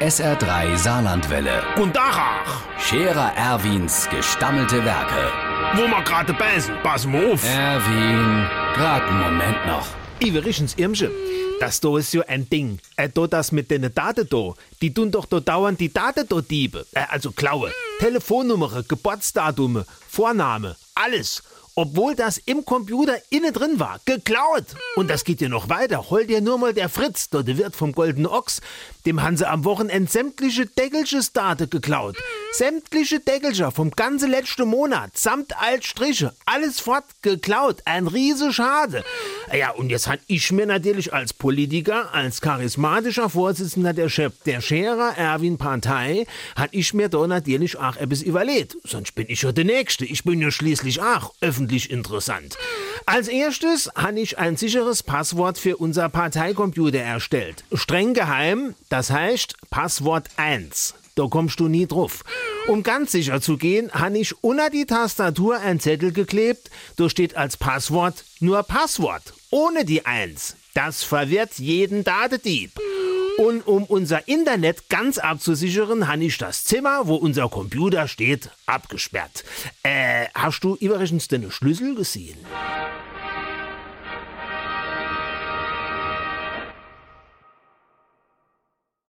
SR3 Saarlandwelle. Und Dachach, Scherer Erwins gestammelte Werke. wo ma gerade beißen, pass mal auf. Erwin, grad einen Moment noch. Iverichens Irmsche. Das da ist ja ein Ding. Äh, da das mit den Daten da. Die tun doch da dauernd die Daten da diebe. Äh, also klaue. Telefonnummer, Geburtsdatum, Vorname, alles. Obwohl das im Computer innen drin war. Geklaut. Und das geht ja noch weiter. Hol dir nur mal der Fritz, der Wirt vom Goldenen Ochs. Dem haben sie am Wochenende sämtliche Deckelches Daten geklaut. Sämtliche Deckelcher vom ganzen letzten Monat, samt Altstriche, alles fort geklaut. Ein riese Schade. Ja, und jetzt han ich mir natürlich als Politiker, als charismatischer Vorsitzender der Chef der Scherer Erwin Partei, hat ich mir da natürlich auch etwas überlegt. Sonst bin ich ja der Nächste. Ich bin ja schließlich auch öffentlich interessant. Als erstes habe ich ein sicheres Passwort für unser Parteicomputer erstellt. Streng geheim, das heißt Passwort 1. Da kommst du nie drauf. Um ganz sicher zu gehen, habe ich unter die Tastatur ein Zettel geklebt. Da steht als Passwort nur Passwort, ohne die 1. Das verwirrt jeden Datedieb. Und um unser Internet ganz abzusichern, habe ich das Zimmer, wo unser Computer steht, abgesperrt. Äh, hast du übrigens den Schlüssel gesehen?